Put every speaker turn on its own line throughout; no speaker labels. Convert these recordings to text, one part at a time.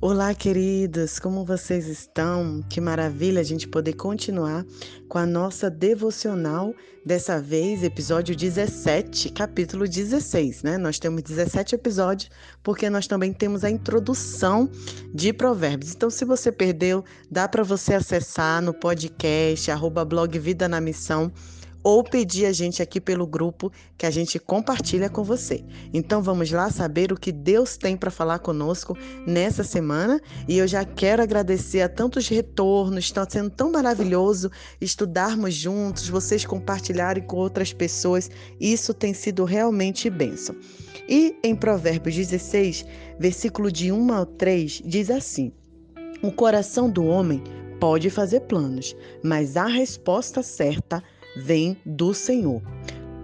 Olá, queridos, como vocês estão? Que maravilha a gente poder continuar com a nossa devocional, dessa vez, episódio 17, capítulo 16, né? Nós temos 17 episódios, porque nós também temos a introdução de Provérbios. Então, se você perdeu, dá para você acessar no podcast, arroba blog Vida na Missão ou pedir a gente aqui pelo grupo que a gente compartilha com você. Então vamos lá saber o que Deus tem para falar conosco nessa semana e eu já quero agradecer a tantos retornos, está sendo tão maravilhoso estudarmos juntos, vocês compartilharem com outras pessoas, isso tem sido realmente bênção. E em Provérbios 16, versículo de 1 ao 3, diz assim: O coração do homem pode fazer planos, mas a resposta certa é vem do Senhor.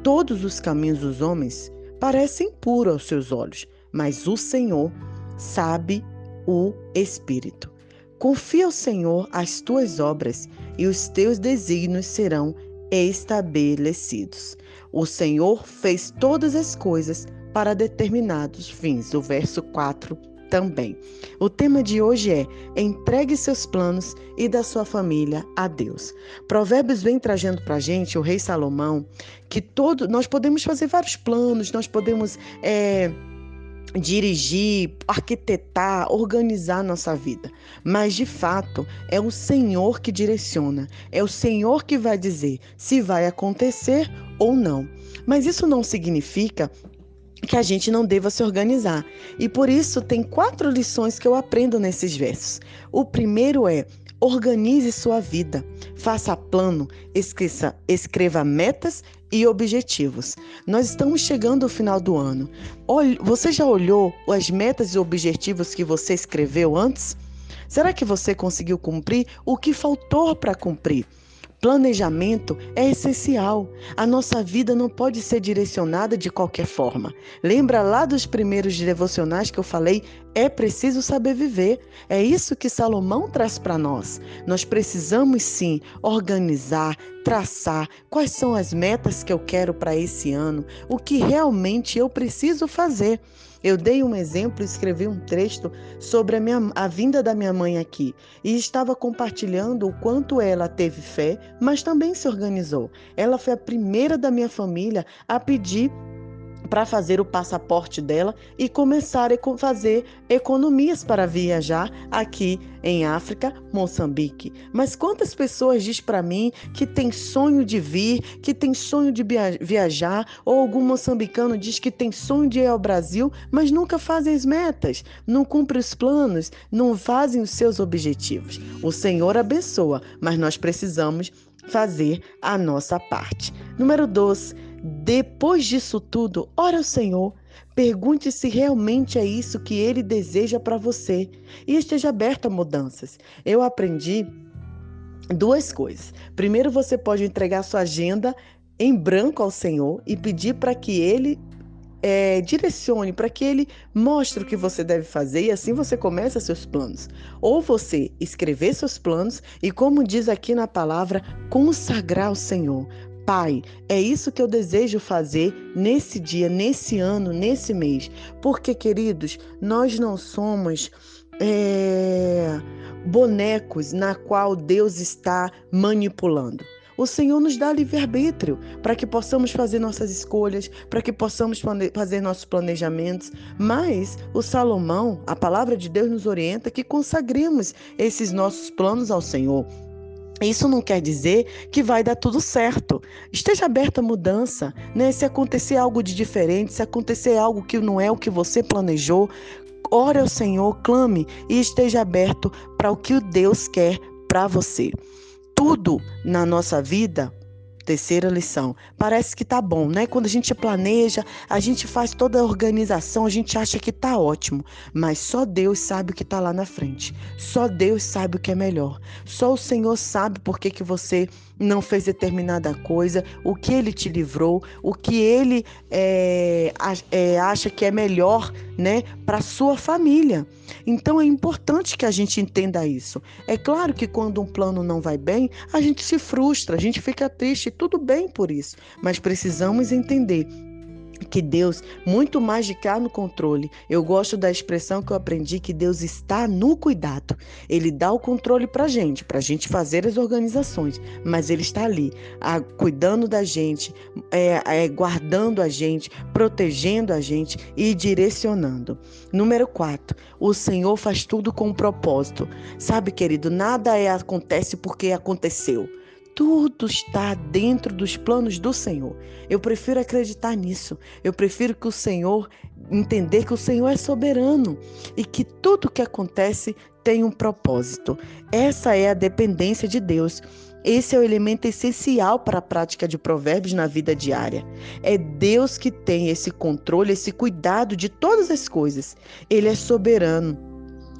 Todos os caminhos dos homens parecem puros aos seus olhos, mas o Senhor sabe o espírito. Confia ao Senhor as tuas obras e os teus desígnios serão estabelecidos. O Senhor fez todas as coisas para determinados fins. O verso 4 também. O tema de hoje é: entregue seus planos e da sua família a Deus. Provérbios vem trazendo para gente, o rei Salomão, que todo, nós podemos fazer vários planos, nós podemos. É, dirigir, arquitetar, organizar nossa vida. Mas de fato, é o Senhor que direciona, é o Senhor que vai dizer se vai acontecer ou não. Mas isso não significa que a gente não deva se organizar. E por isso tem quatro lições que eu aprendo nesses versos. O primeiro é: organize sua vida, faça plano, esqueça, escreva metas e objetivos. Nós estamos chegando ao final do ano. Você já olhou as metas e objetivos que você escreveu antes? Será que você conseguiu cumprir o que faltou para cumprir? Planejamento é essencial. A nossa vida não pode ser direcionada de qualquer forma. Lembra lá dos primeiros devocionais que eu falei? É preciso saber viver. É isso que Salomão traz para nós. Nós precisamos sim organizar, traçar quais são as metas que eu quero para esse ano, o que realmente eu preciso fazer. Eu dei um exemplo, escrevi um texto sobre a, minha, a vinda da minha mãe aqui e estava compartilhando o quanto ela teve fé, mas também se organizou. Ela foi a primeira da minha família a pedir para fazer o passaporte dela e começar a fazer economias para viajar aqui em África, Moçambique. Mas quantas pessoas diz para mim que tem sonho de vir, que tem sonho de viajar, ou algum moçambicano diz que tem sonho de ir ao Brasil, mas nunca fazem as metas, não cumprem os planos, não fazem os seus objetivos. O Senhor abençoa, mas nós precisamos fazer a nossa parte. Número 2 depois disso tudo, ora ao Senhor, pergunte se realmente é isso que Ele deseja para você e esteja aberto a mudanças. Eu aprendi duas coisas. Primeiro, você pode entregar sua agenda em branco ao Senhor e pedir para que Ele é, direcione, para que Ele mostre o que você deve fazer e assim você começa seus planos. Ou você escrever seus planos e, como diz aqui na palavra, consagrar ao Senhor. Pai, é isso que eu desejo fazer nesse dia, nesse ano, nesse mês. Porque, queridos, nós não somos é, bonecos na qual Deus está manipulando. O Senhor nos dá livre-arbítrio para que possamos fazer nossas escolhas, para que possamos fazer nossos planejamentos. Mas o Salomão, a palavra de Deus nos orienta que consagremos esses nossos planos ao Senhor. Isso não quer dizer que vai dar tudo certo. Esteja aberto à mudança, né? Se acontecer algo de diferente, se acontecer algo que não é o que você planejou, ore ao Senhor, clame e esteja aberto para o que Deus quer para você. Tudo na nossa vida Terceira lição. Parece que tá bom, né? Quando a gente planeja, a gente faz toda a organização, a gente acha que tá ótimo, mas só Deus sabe o que tá lá na frente. Só Deus sabe o que é melhor. Só o Senhor sabe por que, que você não fez determinada coisa, o que ele te livrou, o que ele é, é, acha que é melhor, né, para sua família. Então é importante que a gente entenda isso. É claro que quando um plano não vai bem, a gente se frustra, a gente fica triste, tudo bem por isso, mas precisamos entender que Deus, muito mais de cá no controle, eu gosto da expressão que eu aprendi que Deus está no cuidado. Ele dá o controle para gente, para gente fazer as organizações, mas Ele está ali, a, cuidando da gente, é, é, guardando a gente, protegendo a gente e direcionando. Número 4, o Senhor faz tudo com um propósito. Sabe, querido, nada é, acontece porque aconteceu. Tudo está dentro dos planos do Senhor. Eu prefiro acreditar nisso. Eu prefiro que o Senhor entender que o Senhor é soberano e que tudo que acontece tem um propósito. Essa é a dependência de Deus. Esse é o elemento essencial para a prática de provérbios na vida diária. É Deus que tem esse controle, esse cuidado de todas as coisas. Ele é soberano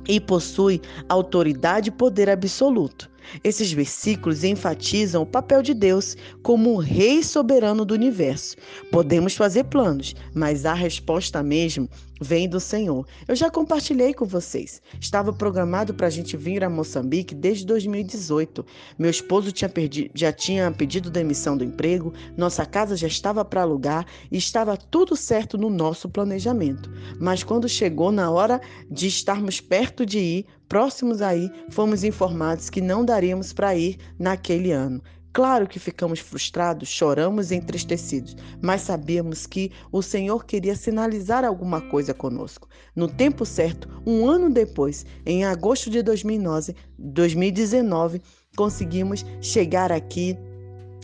e possui autoridade e poder absoluto. Esses versículos enfatizam o papel de Deus como o rei soberano do universo. Podemos fazer planos, mas a resposta mesmo vem do Senhor. Eu já compartilhei com vocês. Estava programado para a gente vir a Moçambique desde 2018. Meu esposo tinha perdi, já tinha pedido demissão do emprego, nossa casa já estava para alugar e estava tudo certo no nosso planejamento. Mas quando chegou na hora de estarmos perto de ir, próximos aí, fomos informados que não daríamos para ir naquele ano. Claro que ficamos frustrados, choramos e entristecidos, mas sabíamos que o Senhor queria sinalizar alguma coisa conosco. No tempo certo, um ano depois, em agosto de 2009, 2019, conseguimos chegar aqui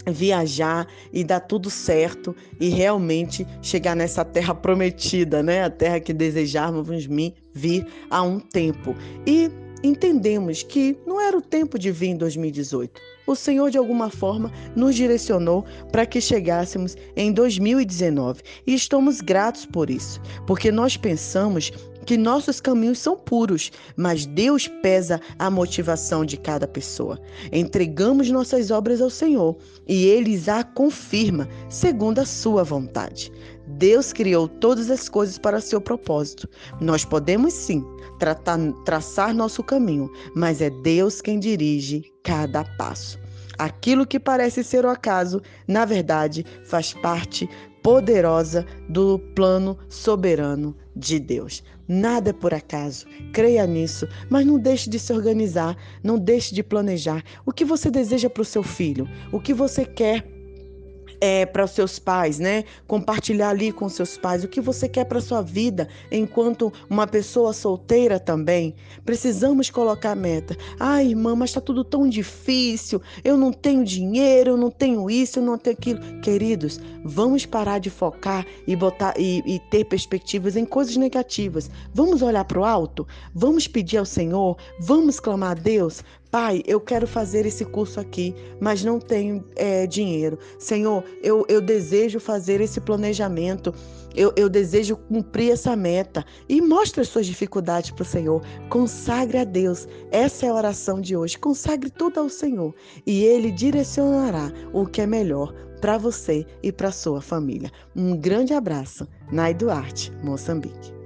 viajar e dar tudo certo e realmente chegar nessa terra prometida, né? A terra que desejávamos vir há um tempo. E entendemos que não era o tempo de vir em 2018. O Senhor, de alguma forma, nos direcionou para que chegássemos em 2019 e estamos gratos por isso, porque nós pensamos que nossos caminhos são puros, mas Deus pesa a motivação de cada pessoa. Entregamos nossas obras ao Senhor e Ele a confirma segundo a sua vontade. Deus criou todas as coisas para seu propósito. Nós podemos sim tratar, traçar nosso caminho, mas é Deus quem dirige cada passo. Aquilo que parece ser o acaso, na verdade, faz parte poderosa do plano soberano de Deus. Nada é por acaso. Creia nisso, mas não deixe de se organizar, não deixe de planejar. O que você deseja para o seu filho? O que você quer é, para os seus pais, né? Compartilhar ali com seus pais o que você quer para sua vida enquanto uma pessoa solteira também. Precisamos colocar meta. Ah, irmã, mas está tudo tão difícil. Eu não tenho dinheiro, eu não tenho isso, eu não tenho aquilo. Queridos, vamos parar de focar e botar e, e ter perspectivas em coisas negativas. Vamos olhar para o alto. Vamos pedir ao Senhor. Vamos clamar a Deus. Pai, eu quero fazer esse curso aqui, mas não tenho é, dinheiro. Senhor, eu, eu desejo fazer esse planejamento. Eu, eu desejo cumprir essa meta. E mostre as suas dificuldades para o Senhor. Consagre a Deus. Essa é a oração de hoje. Consagre tudo ao Senhor. E Ele direcionará o que é melhor para você e para sua família. Um grande abraço. Nai Duarte, Moçambique.